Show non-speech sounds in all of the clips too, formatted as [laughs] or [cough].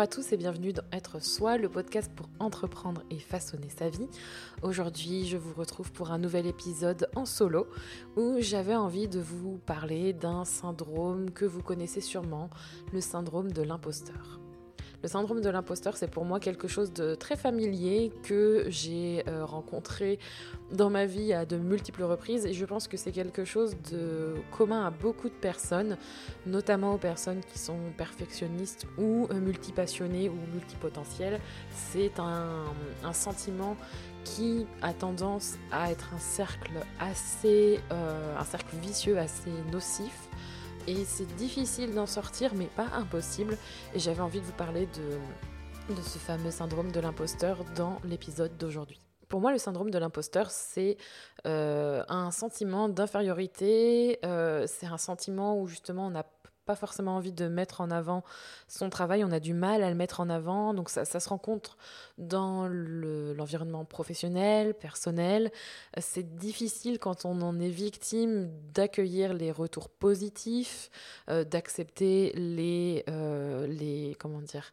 Bonjour à tous et bienvenue dans Être Soi, le podcast pour entreprendre et façonner sa vie. Aujourd'hui, je vous retrouve pour un nouvel épisode en solo où j'avais envie de vous parler d'un syndrome que vous connaissez sûrement, le syndrome de l'imposteur. Le syndrome de l'imposteur, c'est pour moi quelque chose de très familier que j'ai euh, rencontré dans ma vie à de multiples reprises et je pense que c'est quelque chose de commun à beaucoup de personnes, notamment aux personnes qui sont perfectionnistes ou euh, multipassionnées ou multipotentielles. C'est un, sentiment qui a tendance à être un cercle assez, euh, un cercle vicieux, assez nocif et c'est difficile d'en sortir, mais pas impossible. Et j'avais envie de vous parler de, ce fameux syndrome de l'imposteur dans l'épisode d'aujourd'hui. Pour moi, le syndrome de l'imposteur, c'est euh, un sentiment d'infériorité, euh, c'est un sentiment où justement on n'a pas forcément envie de mettre en avant son travail, on a du mal à le mettre en avant, donc ça, se rencontre dans l'environnement professionnel, personnel. C'est difficile quand on en est victime d'accueillir les retours positifs, euh, d'accepter les, les, comment dire,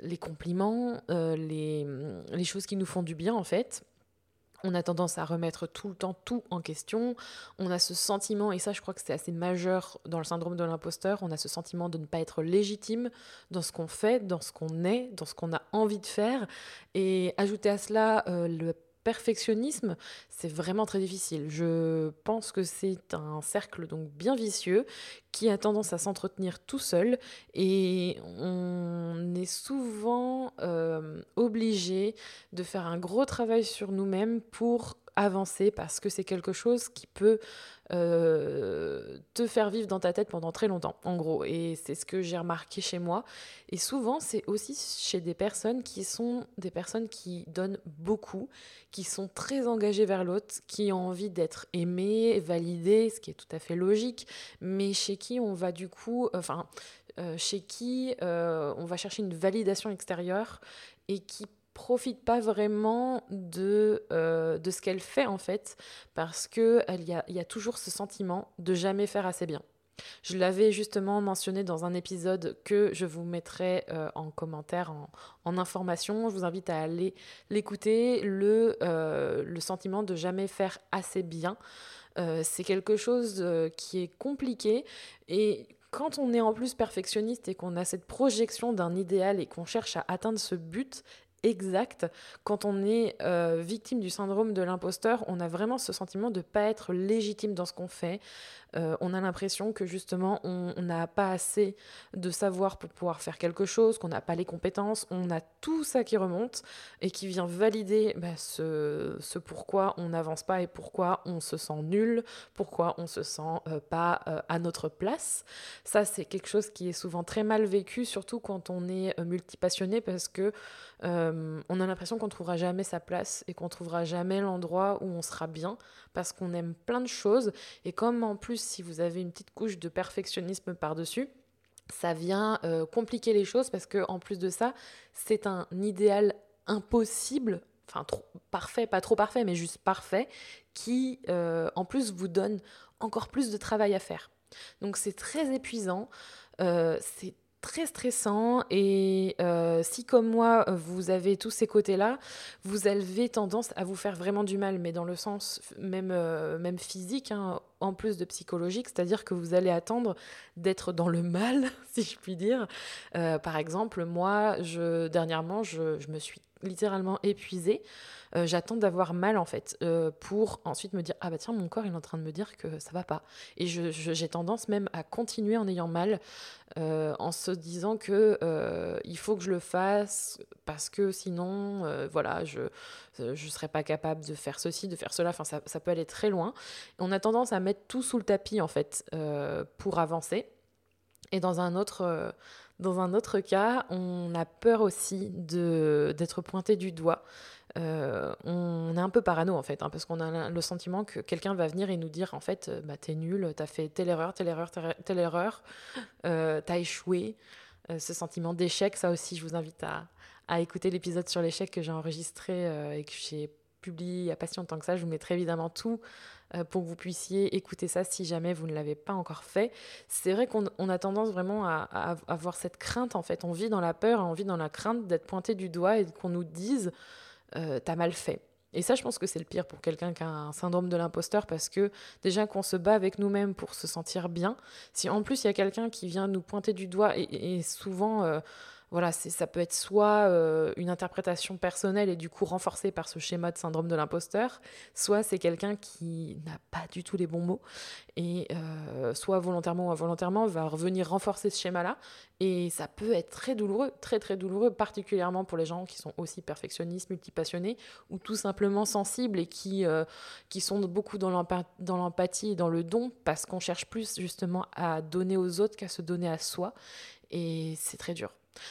les compliments, euh, les, choses qui nous font du bien en fait on a tendance à remettre tout le temps tout en question. On a ce sentiment, et ça je crois que c'est assez majeur dans le syndrome de l'imposteur, on a ce sentiment de ne pas être légitime dans ce qu'on fait, dans ce qu'on est, dans ce qu'on a envie de faire. Et ajouter à cela euh, le perfectionnisme, c'est vraiment très difficile. Je pense que c'est un cercle donc bien vicieux qui a tendance à s'entretenir tout seul et on est souvent euh, obligé de faire un gros travail sur nous-mêmes pour avancer parce que c'est quelque chose qui peut euh, te faire vivre dans ta tête pendant très longtemps, en gros. Et c'est ce que j'ai remarqué chez moi. Et souvent, c'est aussi chez des personnes qui sont des personnes qui donnent beaucoup, qui sont très engagées vers l'autre, qui ont envie d'être aimées, validées, ce qui est tout à fait logique, mais chez qui on va du coup, enfin, euh, chez qui euh, on va chercher une validation extérieure et qui profite pas vraiment de, euh, de ce qu'elle fait en fait, parce qu'il y a, y a toujours ce sentiment de jamais faire assez bien. Je l'avais justement mentionné dans un épisode que je vous mettrai euh, en commentaire, en, en, information. Je vous invite à aller l'écouter. Le, euh, le sentiment de jamais faire assez bien, c'est quelque chose qui est compliqué et quand on est en plus perfectionniste et qu'on a cette projection d'un idéal et qu'on cherche à atteindre ce but, exact. Quand on est euh, victime du syndrome de l'imposteur, on a vraiment ce sentiment de ne pas être légitime dans ce qu'on fait. Euh, on a l'impression que justement, on n'a pas assez de savoir pour pouvoir faire quelque chose, qu'on n'a pas les compétences. On a tout ça qui remonte et qui vient valider bah, ce, pourquoi on n'avance pas et pourquoi on se sent nul, pourquoi on se sent euh, pas à notre place. Ça, c'est quelque chose qui est souvent très mal vécu, surtout quand on est multipassionné parce que euh, on a l'impression qu'on ne trouvera jamais sa place et qu'on trouvera jamais l'endroit où on sera bien parce qu'on aime plein de choses. Et comme en plus, si vous avez une petite couche de perfectionnisme par-dessus, ça vient euh, compliquer les choses parce que en plus de ça, c'est un idéal impossible, enfin trop parfait, pas trop parfait, mais juste parfait, qui euh, en plus vous donne encore plus de travail à faire. Donc c'est très épuisant, c'est très stressant et euh, si comme moi vous avez tous ces côtés-là, vous avez tendance à vous faire vraiment du mal, mais dans le sens même, euh, même physique, hein, en plus de psychologique, c'est-à-dire que vous allez attendre d'être dans le mal, [laughs] si je puis dire. Euh, par exemple, moi, je, dernièrement, je me suis littéralement épuisée. Euh, j'attends d'avoir mal en fait euh, pour ensuite me dire ah bah tiens mon corps il est en train de me dire que ça va pas. Et j'ai tendance même à continuer en ayant mal euh, en se disant que il faut que je le fasse parce que sinon voilà je je serais pas capable de faire ceci de faire cela. Enfin ça, ça peut aller très loin. On a tendance à mettre tout sous le tapis en fait pour avancer. Et dans un autre dans un autre cas, on a peur aussi d'être pointé du doigt. Euh, on est un peu parano en fait, hein, parce qu'on a le sentiment que quelqu'un va venir et nous dire en fait, euh, bah, t'es nul, t'as fait telle erreur, telle erreur, telle erreur, euh, t'as échoué. ce sentiment d'échec, ça aussi, je vous invite à, à écouter l'épisode sur l'échec que j'ai enregistré et que j'ai publie il n'y a pas si longtemps que ça. Je vous mettrai évidemment tout euh, pour que vous puissiez écouter ça si jamais vous ne l'avez pas encore fait. C'est vrai qu'on a tendance vraiment à, avoir cette crainte en fait. On vit dans la peur, on vit dans la crainte d'être pointé du doigt et qu'on nous dise euh, t'as mal fait. Et ça, je pense que c'est le pire pour quelqu'un qui a un syndrome de l'imposteur parce que déjà qu'on se bat avec nous-mêmes pour se sentir bien, si en plus il y a quelqu'un qui vient nous pointer du doigt et, souvent euh, voilà, ça peut être soit euh, une interprétation personnelle et du coup renforcée par ce schéma de syndrome de l'imposteur, soit c'est quelqu'un qui n'a pas du tout les bons mots et euh, soit volontairement ou involontairement va revenir renforcer ce schéma-là et ça peut être très douloureux, très très douloureux, particulièrement pour les gens qui sont aussi perfectionnistes, multipassionnés ou tout simplement sensibles et qui, euh, qui sont beaucoup dans l'empathie et dans le don parce qu'on cherche plus justement à donner aux autres qu'à se donner à soi et c'est très dur.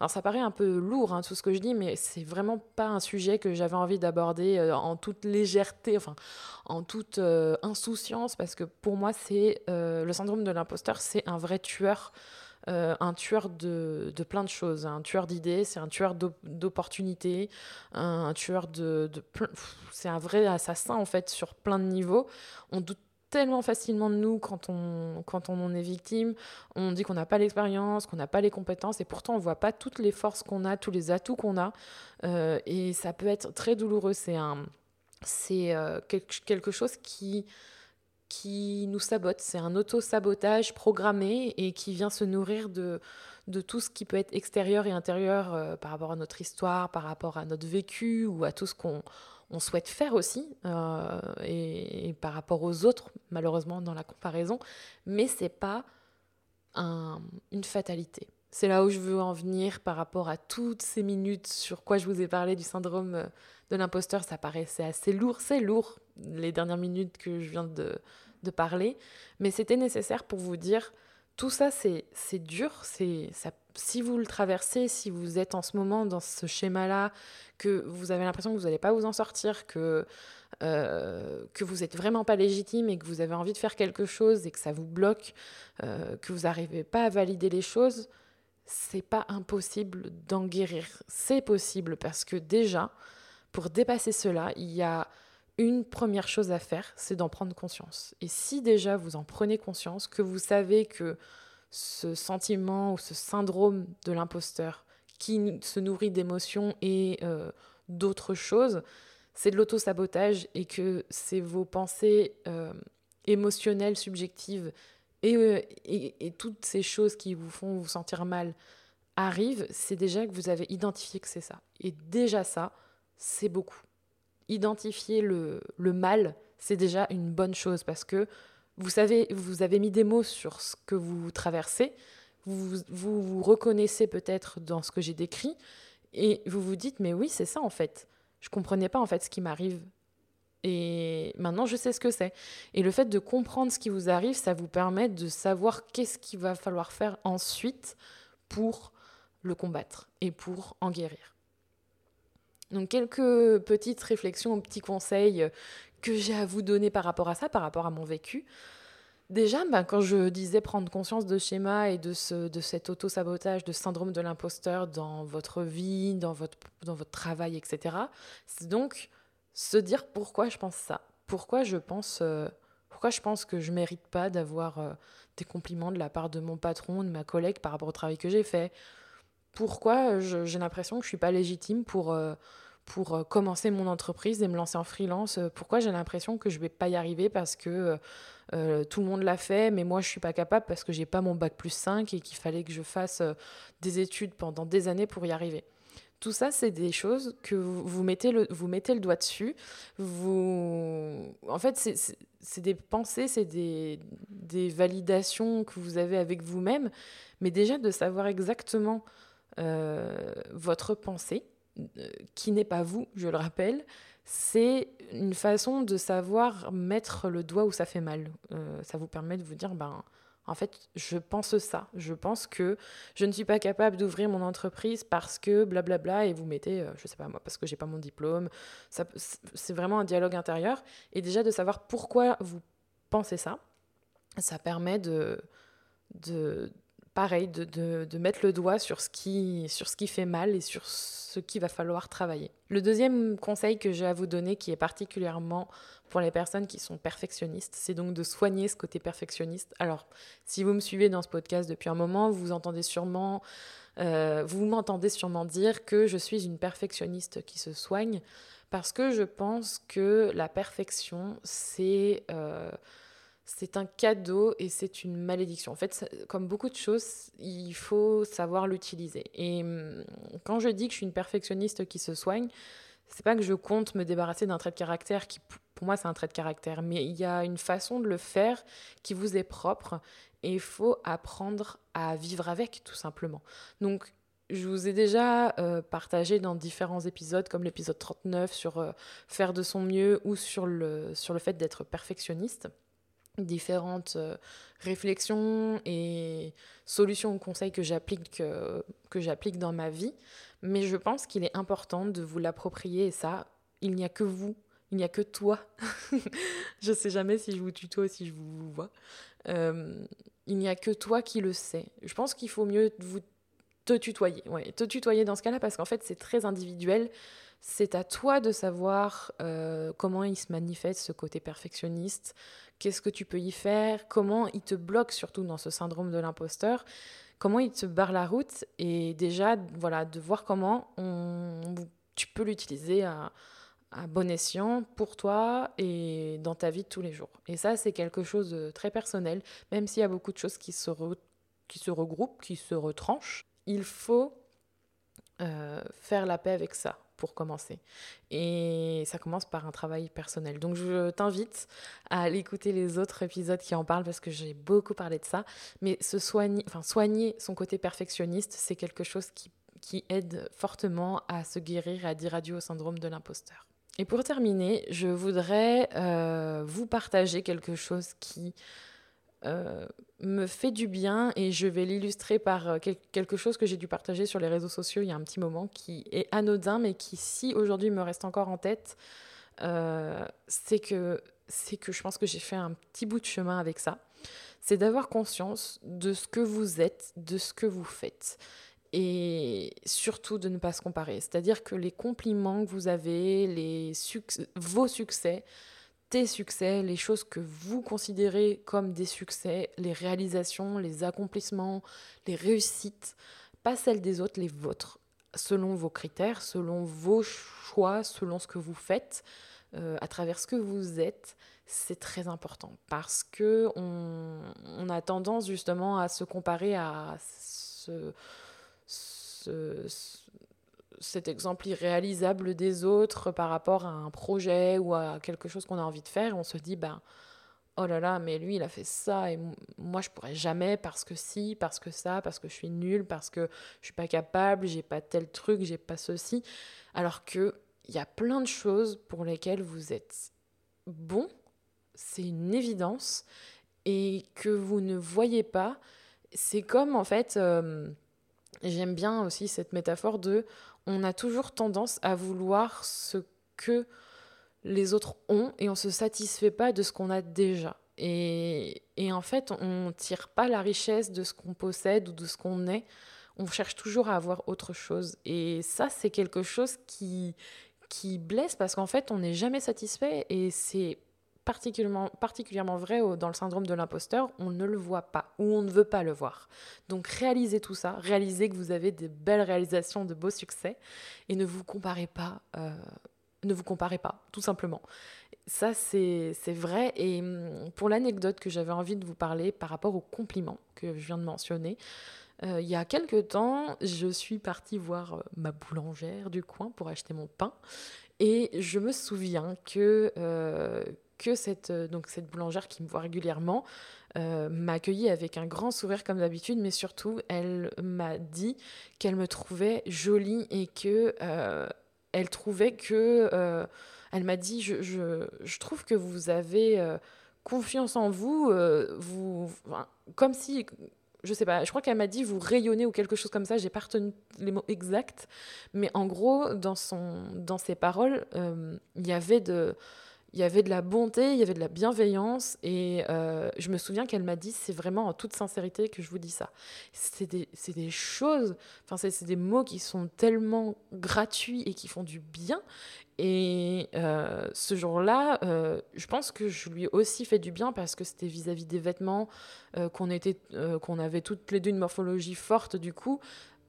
Alors ça paraît un peu lourd hein, tout ce que je dis, mais c'est vraiment pas un sujet que j'avais envie d'aborder euh, en toute légèreté, enfin en toute euh, insouciance, parce que pour moi c'est euh, le syndrome de l'imposteur, c'est un vrai tueur. un tueur de, de, plein de choses, un tueur d'idées, c'est un tueur d'opportunités, un, tueur de, de c'est un vrai assassin en fait sur plein de niveaux. On doute tellement facilement de nous quand on, quand on en est victime. On dit qu'on n'a pas l'expérience, qu'on n'a pas les compétences, et pourtant on ne voit pas toutes les forces qu'on a, tous les atouts qu'on a. Euh, et ça peut être très douloureux. C'est un, c'est euh, quelque chose qui, qui nous sabote. C'est un auto-sabotage programmé et qui vient se nourrir de, de tout ce qui peut être extérieur et intérieur euh, par rapport à notre histoire, par rapport à notre vécu ou à tout ce qu'on on souhaite faire aussi, euh, et, par rapport aux autres, malheureusement, dans la comparaison, mais c'est pas une fatalité. C'est là où je veux en venir par rapport à toutes ces minutes sur quoi je vous ai parlé du syndrome euh, de l'imposteur. Ça paraissait assez lourd, c'est lourd, les dernières minutes que je viens de, parler, mais c'était nécessaire pour vous dire tout ça, c'est dur. C'est si vous le traversez, si vous êtes en ce moment dans ce schéma-là, que vous avez l'impression que vous n'allez pas vous en sortir, que euh, que vous n'êtes vraiment pas légitime et que vous avez envie de faire quelque chose et que ça vous bloque, euh, que vous n'arrivez pas à valider les choses, c'est pas impossible d'en guérir. C'est possible parce que déjà, pour dépasser cela, il y a une première chose à faire, c'est d'en prendre conscience. Et si déjà vous en prenez conscience, que vous savez que ce sentiment ou ce syndrome de l'imposteur qui se nourrit d'émotions et euh, d'autres choses, c'est de l'auto-sabotage et que c'est vos pensées euh, émotionnelles, subjectives euh, et, et, toutes ces choses qui vous font vous sentir mal arrivent, c'est déjà que vous avez identifié que c'est ça. Et déjà ça, c'est beaucoup identifier le, le mal, c'est déjà une bonne chose parce que vous savez, vous avez mis des mots sur ce que vous traversez, vous vous, reconnaissez peut-être dans ce que j'ai décrit et vous vous dites mais oui c'est ça en fait. Je comprenais pas en fait ce qui m'arrive et maintenant je sais ce que c'est. Et le fait de comprendre ce qui vous arrive, ça vous permet de savoir qu'est-ce qu'il va falloir faire ensuite pour le combattre et pour en guérir. Donc quelques petites réflexions, petits conseils que j'ai à vous donner par rapport à ça, par rapport à mon vécu. Déjà, ben, quand je disais prendre conscience de schéma et de, ce, de cet auto-sabotage, de syndrome de l'imposteur dans votre vie, dans votre, dans votre travail, etc., c'est donc se dire pourquoi je pense ça. Pourquoi je pense, euh, pourquoi je pense que je ne mérite pas d'avoir euh, des compliments de la part de mon patron, de ma collègue par rapport au travail que j'ai fait? Pourquoi j'ai l'impression que je suis pas légitime pour... Euh, pour euh, commencer mon entreprise et me lancer en freelance. Euh, pourquoi j'ai l'impression que je vais pas y arriver parce que euh, tout le monde l'a fait, mais moi je suis pas capable parce que j'ai pas mon bac plus 5 et qu'il fallait que je fasse des études pendant des années pour y arriver. Tout ça, c'est des choses que vous, mettez le, vous mettez le doigt dessus. Vous... En fait, c'est des pensées, c'est des, des, validations que vous avez avec vous-même, mais déjà de savoir exactement votre pensée, qui n'est pas vous, je le rappelle, c'est une façon de savoir mettre le doigt où ça fait mal. Euh, ça vous permet de vous dire, ben, en fait, je pense ça. Je pense que je ne suis pas capable d'ouvrir mon entreprise parce que blablabla, et vous mettez, euh, je sais pas moi, parce que j'ai pas mon diplôme. C'est vraiment un dialogue intérieur. Et déjà de savoir pourquoi vous pensez ça, ça permet de pareil, de, de, mettre le doigt sur ce, qui, sur ce qui fait mal et sur ce qu'il va falloir travailler. Le deuxième conseil que j'ai à vous donner, qui est particulièrement pour les personnes qui sont perfectionnistes, c'est donc de soigner ce côté perfectionniste. Alors, si vous me suivez dans ce podcast depuis un moment, vous entendez sûrement, euh, vous m'entendez sûrement dire que je suis une perfectionniste qui se soigne, parce que je pense que la perfection, c'est euh, c'est un cadeau et c'est une malédiction. En fait, comme beaucoup de choses, il faut savoir l'utiliser. Et hum, quand je dis que je suis une perfectionniste qui se soigne, c'est pas que je compte me débarrasser d'un trait de caractère qui, pour moi, c'est un trait de caractère, mais il y a une façon de le faire qui vous est propre et il faut apprendre à vivre avec, tout simplement. Donc, je vous ai déjà euh, partagé dans différents épisodes, comme l'épisode 39 sur euh, faire de son mieux ou sur le, sur le fait d'être perfectionniste différentes euh, réflexions et solutions ou conseils que j'applique que, que j'applique dans ma vie, mais je pense qu'il est important de vous l'approprier et ça, il n'y a que vous, il n'y a que toi. [laughs] je sais jamais si je vous tutoie si je vous vois. Euh, il n'y a que toi qui le sais. Je pense qu'il faut mieux vous te tutoyer. Ouais, te tutoyer dans ce cas-là parce qu'en fait c'est très individuel. C'est à toi de savoir euh, comment il se manifeste ce côté perfectionniste, qu'est-ce que tu peux y faire, comment il te bloque surtout dans ce syndrome de l'imposteur, comment il te barre la route? Et déjà voilà de voir comment tu peux l'utiliser à, bon escient pour toi et dans ta vie de tous les jours. Et ça c'est quelque chose de très personnel, même s'il y a beaucoup de choses qui se, qui se regroupent, qui se retranchent. Il faut euh, faire la paix avec ça pour commencer. Et ça commence par un travail personnel. Donc je t'invite à aller écouter les autres épisodes qui en parlent parce que j'ai beaucoup parlé de ça. Mais se soigner, enfin, soigner son côté perfectionniste, c'est quelque chose qui, qui aide fortement à se guérir et à dire adieu au syndrome de l'imposteur. Et pour terminer, je voudrais euh, vous partager quelque chose qui euh, me fait du bien et je vais l'illustrer par euh, quelque chose que j'ai dû partager sur les réseaux sociaux il y a un petit moment qui est anodin mais qui si aujourd'hui me reste encore en tête euh, c'est que c'est que je pense que j'ai fait un petit bout de chemin avec ça. C'est d'avoir conscience de ce que vous êtes de ce que vous faites et surtout de ne pas se comparer. C'est à dire que les compliments que vous avez les vos succès tes succès, les choses que vous considérez comme des succès, les réalisations, les accomplissements, les réussites, pas celles des autres, les vôtres, selon vos critères, selon vos choix, selon ce que vous faites, euh, à travers ce que vous êtes, c'est très important. Parce que on, a tendance justement à se comparer à ce, ce cet exemple irréalisable des autres par rapport à un projet ou à quelque chose qu'on a envie de faire, on se dit, ben, oh là là, mais lui, il a fait ça et moi, je pourrais jamais parce que si, parce que ça, parce que je suis nulle, parce que je suis pas capable, j'ai pas tel truc, j'ai pas ceci. Alors que il y a plein de choses pour lesquelles vous êtes bon, c'est une évidence, et que vous ne voyez pas. C'est comme en fait. Euh, j'aime bien aussi cette métaphore de on a toujours tendance à vouloir ce que les autres ont et on ne se satisfait pas de ce qu'on a déjà. Et, en fait, on ne tire pas la richesse de ce qu'on possède ou de ce qu'on est. On cherche toujours à avoir autre chose. Et ça, c'est quelque chose qui, qui blesse parce qu'en fait, on n'est jamais satisfait et c'est particulièrement, particulièrement vrai dans le syndrome de l'imposteur, on ne le voit pas ou on ne veut pas le voir. Donc réalisez tout ça, réalisez que vous avez des belles réalisations, de beaux succès et ne vous comparez pas, euh, ne vous comparez pas, tout simplement. Ça, c'est vrai. Et hum, pour l'anecdote que j'avais envie de vous parler par rapport aux compliments que je viens de mentionner, euh, il y a quelques temps, je suis partie voir euh, ma boulangère du coin pour acheter mon pain. Et je me souviens que, que cette, euh, donc cette boulangère qui me voit régulièrement euh, m'a accueillie avec un grand sourire comme d'habitude, mais surtout elle m'a dit qu'elle me trouvait jolie et que euh, elle trouvait que elle m'a dit je, je, je, trouve que vous avez confiance en vous, vous comme si je sais pas, je crois qu'elle m'a dit vous rayonnez ou quelque chose comme ça, j'ai pas retenu les mots exacts, mais en gros, dans, son, dans ses paroles, il y avait de, il y avait de la bonté, il y avait de la bienveillance. Et euh, je me souviens qu'elle m'a dit, c'est vraiment en toute sincérité que je vous dis ça. C'est des, des, choses, enfin, c'est des mots qui sont tellement gratuits et qui font du bien. Et euh, ce jour-là, euh, je pense que je lui ai aussi fait du bien parce que c'était vis-à-vis des vêtements, qu'on qu'on avait toutes les deux une morphologie forte. Du coup,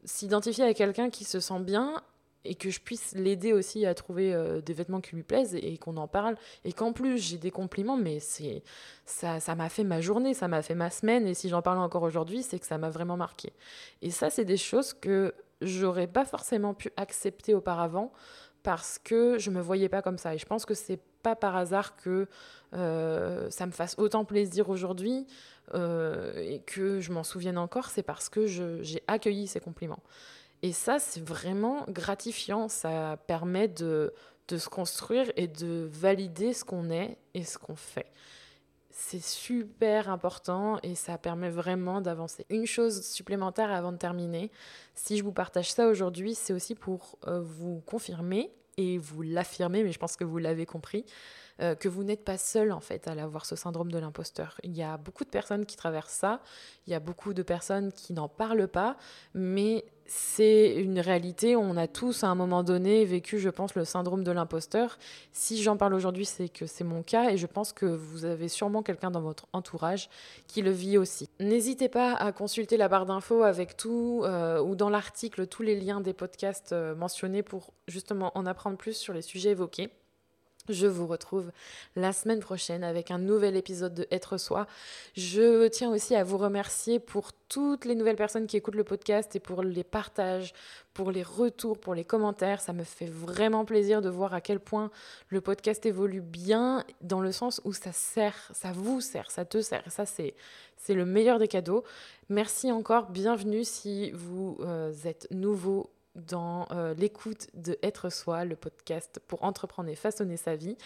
s'identifier à quelqu'un qui se sent bien, et que je puisse l'aider aussi à trouver euh, des vêtements qui lui plaisent et, qu'on en parle. Et qu'en plus j'ai des compliments mais c'est ça ça m'a fait ma journée ça m'a fait ma semaine. Et si j'en parle encore aujourd'hui c'est que ça m'a vraiment marqué. Et ça c'est des choses que j'aurais pas forcément pu accepter auparavant parce que je me voyais pas comme ça. Et je pense que c'est pas par hasard que euh, ça me fasse autant plaisir aujourd'hui euh, et que je m'en souvienne encore. C'est parce que j'ai accueilli ces compliments et ça, c'est vraiment gratifiant. Ça permet de, de se construire et de valider ce qu'on est et ce qu'on fait. C'est super important et ça permet vraiment d'avancer. Une chose supplémentaire avant de terminer, si je vous partage ça aujourd'hui, c'est aussi pour euh, vous confirmer et vous l'affirmer, mais je pense que vous l'avez compris, euh, que vous n'êtes pas seul en fait à avoir ce syndrome de l'imposteur. Il y a beaucoup de personnes qui traversent ça, il y a beaucoup de personnes qui n'en parlent pas, mais c'est une réalité. On a tous à un moment donné vécu, je pense, le syndrome de l'imposteur. Si j'en parle aujourd'hui, c'est que c'est mon cas et je pense que vous avez sûrement quelqu'un dans votre entourage qui le vit aussi. N'hésitez pas à consulter la barre d'infos avec tout euh, ou dans l'article tous les liens des podcasts euh, mentionnés pour justement en apprendre plus sur les sujets évoqués. Je vous retrouve la semaine prochaine avec un nouvel épisode de Être Soi. Je tiens aussi à vous remercier pour toutes les nouvelles personnes qui écoutent le podcast et pour les partages, pour les retours, pour les commentaires. Ça me fait vraiment plaisir de voir à quel point le podcast évolue bien dans le sens où ça sert, ça vous sert, ça te sert. ça, c'est, c'est le meilleur des cadeaux. Merci encore, bienvenue si vous euh, êtes nouveau dans euh, l'écoute de Être Soi, le podcast pour entreprendre et façonner sa vie.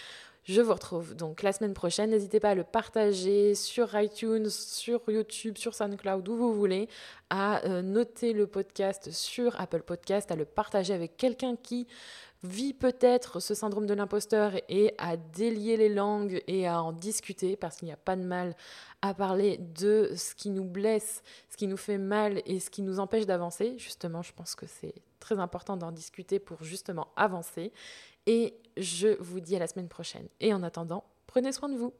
Je vous retrouve donc la semaine prochaine. N'hésitez pas à le partager sur iTunes, sur YouTube, sur SoundCloud, où vous voulez, à euh, noter le podcast sur Apple Podcast, à le partager avec quelqu'un qui vit peut-être ce syndrome de l'imposteur et à délier les langues et à en discuter parce qu'il n'y a pas de mal à parler de ce qui nous blesse, ce qui nous fait mal et ce qui nous empêche d'avancer. Justement, je pense que c'est très important d'en discuter pour justement avancer. Et je vous dis à la semaine prochaine. Et en attendant, prenez soin de vous.